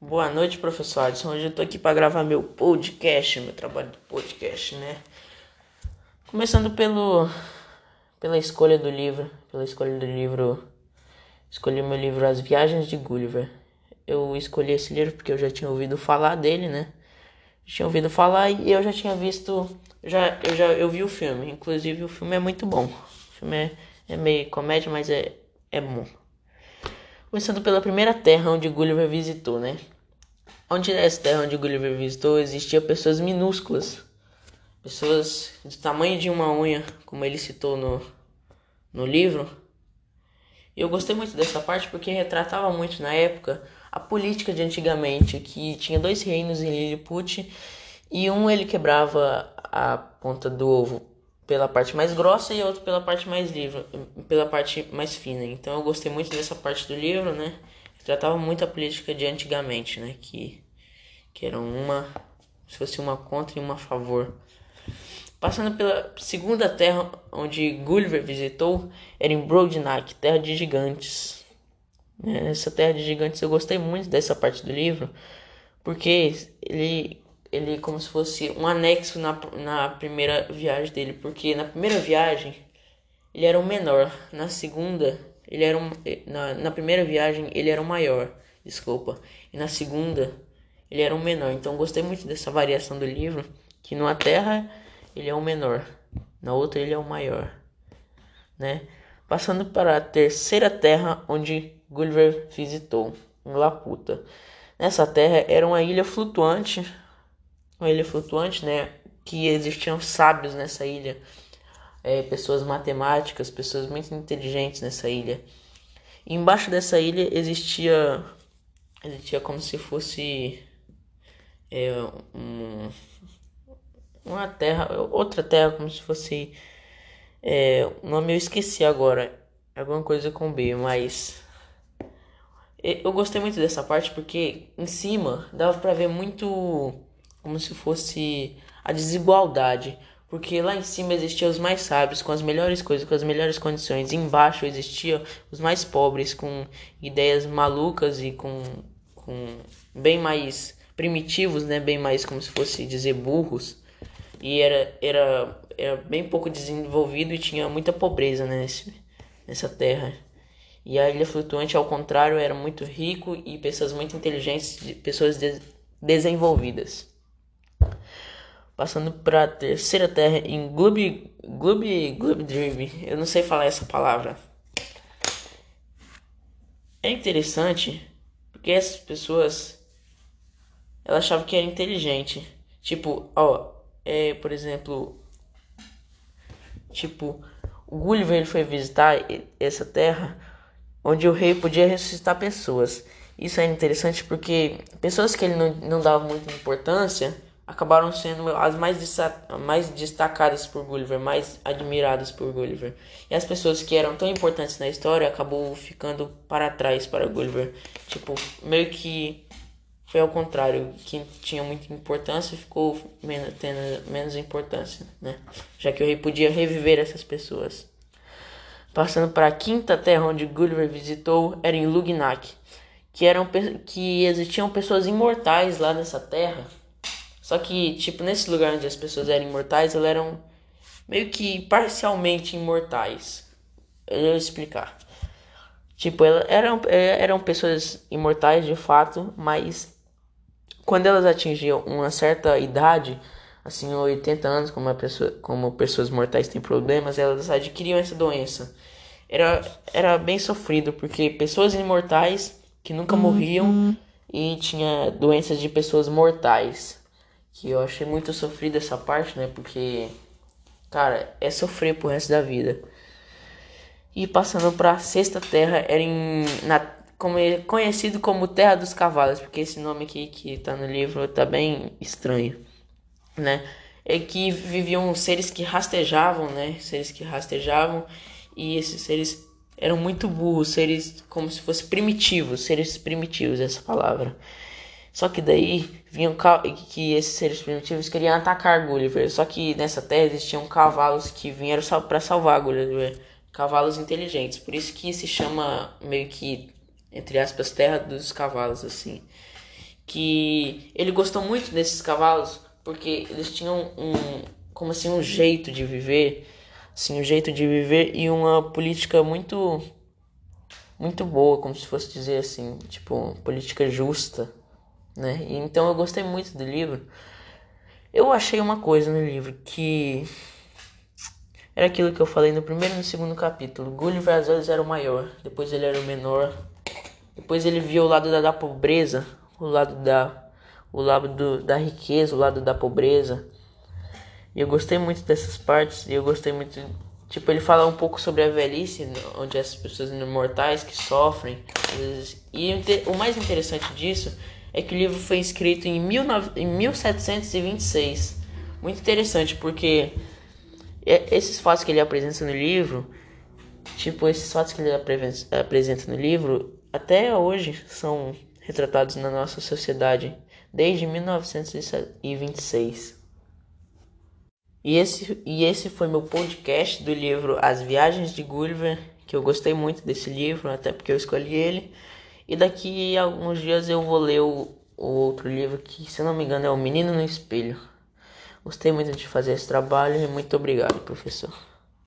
Boa noite, professor Alisson. Hoje eu tô aqui para gravar meu podcast, meu trabalho de podcast, né? Começando pelo pela escolha do livro, pela escolha do livro, escolhi meu livro As Viagens de Gulliver. Eu escolhi esse livro porque eu já tinha ouvido falar dele, né? Já tinha ouvido falar e eu já tinha visto, já eu já eu vi o filme. Inclusive o filme é muito bom. O filme é, é meio comédia, mas é é bom. Começando pela primeira terra onde Gulliver visitou, né? Onde nessa terra onde Gulliver visitou existiam pessoas minúsculas, pessoas do tamanho de uma unha, como ele citou no, no livro. E eu gostei muito dessa parte porque retratava muito na época a política de antigamente, que tinha dois reinos em Lilliput e um ele quebrava a ponta do ovo pela parte mais grossa e outro pela parte mais livre, pela parte mais fina. Então eu gostei muito dessa parte do livro, né? Tratava muito a política de antigamente, né? Que, que eram uma, se fosse uma contra e uma a favor. Passando pela segunda terra onde Gulliver visitou, era em Broadnack, terra de gigantes. Essa terra de gigantes eu gostei muito dessa parte do livro, porque ele ele como se fosse um anexo na, na primeira viagem dele, porque na primeira viagem ele era o menor, na segunda ele era um, na, na primeira viagem ele era o maior, desculpa, e na segunda ele era o menor. Então gostei muito dessa variação do livro, que numa terra ele é o menor, na outra ele é o maior, né? Passando para a terceira terra onde Gulliver visitou, Laputa. Nessa terra era uma ilha flutuante uma ilha flutuante, né? Que existiam sábios nessa ilha, é, pessoas matemáticas, pessoas muito inteligentes nessa ilha. E embaixo dessa ilha existia, existia como se fosse é, um, uma terra, outra terra, como se fosse é, o nome eu esqueci agora, alguma coisa com B, mas eu gostei muito dessa parte porque em cima dava para ver muito como se fosse a desigualdade, porque lá em cima existiam os mais sábios, com as melhores coisas, com as melhores condições, e embaixo existiam os mais pobres, com ideias malucas e com, com bem mais primitivos, né, bem mais como se fosse dizer burros, e era, era, era bem pouco desenvolvido e tinha muita pobreza né, nesse, nessa terra. E a ilha flutuante, ao contrário, era muito rico e pessoas muito inteligentes, pessoas de desenvolvidas. Passando para a terceira terra em Gloob, Gloob, Gloob Dream. Eu não sei falar essa palavra. É interessante porque essas pessoas elas achavam que era inteligente. Tipo, ó, é, por exemplo, tipo, o Gulliver foi visitar essa terra onde o rei podia ressuscitar pessoas. Isso é interessante porque pessoas que ele não, não dava muita importância acabaram sendo as mais, mais destacadas por Gulliver, mais admiradas por Gulliver. E as pessoas que eram tão importantes na história acabou ficando para trás para Gulliver. Tipo, meio que foi ao contrário, quem tinha muita importância ficou menos, tendo menos importância, né? Já que o rei podia reviver essas pessoas. Passando para a quinta terra onde Gulliver visitou, era em Lugnac, que eram que existiam pessoas imortais lá nessa terra só que, tipo, nesse lugar onde as pessoas eram imortais, elas eram meio que parcialmente imortais. Eu vou explicar. Tipo, elas eram, eram pessoas imortais de fato, mas quando elas atingiam uma certa idade, assim, 80 anos, como, pessoa, como pessoas mortais têm problemas, elas adquiriam essa doença. Era, era bem sofrido, porque pessoas imortais que nunca morriam e tinha doenças de pessoas mortais que eu achei muito sofrido essa parte, né? Porque, cara, é sofrer pro resto da vida. E passando pra Sexta Terra, era em, na, como, conhecido como Terra dos Cavalos, porque esse nome aqui que tá no livro tá bem estranho, né? É que viviam seres que rastejavam, né? Seres que rastejavam, e esses seres eram muito burros, seres como se fossem primitivos, seres primitivos, essa palavra. Só que daí vinham que esses seres primitivos queriam atacar Gulliver. Só que nessa terra existiam cavalos que vieram para salvar Gulliver. Cavalos inteligentes. Por isso que se chama meio que, entre aspas, terra dos cavalos, assim. que ele gostou muito desses cavalos porque eles tinham um como assim um jeito de viver, assim um jeito de viver e uma política muito muito boa, como se fosse dizer assim, tipo, política justa, né? Então eu gostei muito do livro. Eu achei uma coisa no livro que era aquilo que eu falei no primeiro e no segundo capítulo. Gulliver às vezes era o maior, depois ele era o menor, depois ele viu o lado da, da pobreza, o lado da o lado do, da riqueza, o lado da pobreza. E eu gostei muito dessas partes, e eu gostei muito Tipo, ele fala um pouco sobre a velhice, onde as pessoas imortais que sofrem. E o mais interessante disso é que o livro foi escrito em, 19, em 1726. Muito interessante, porque esses fatos que ele apresenta no livro, tipo, esses fatos que ele apresenta no livro, até hoje são retratados na nossa sociedade desde 1926. E esse, e esse foi meu podcast do livro As Viagens de Gulliver, que eu gostei muito desse livro, até porque eu escolhi ele. E daqui a alguns dias eu vou ler o, o outro livro, que se não me engano é O Menino no Espelho. Gostei muito de fazer esse trabalho e muito obrigado, professor.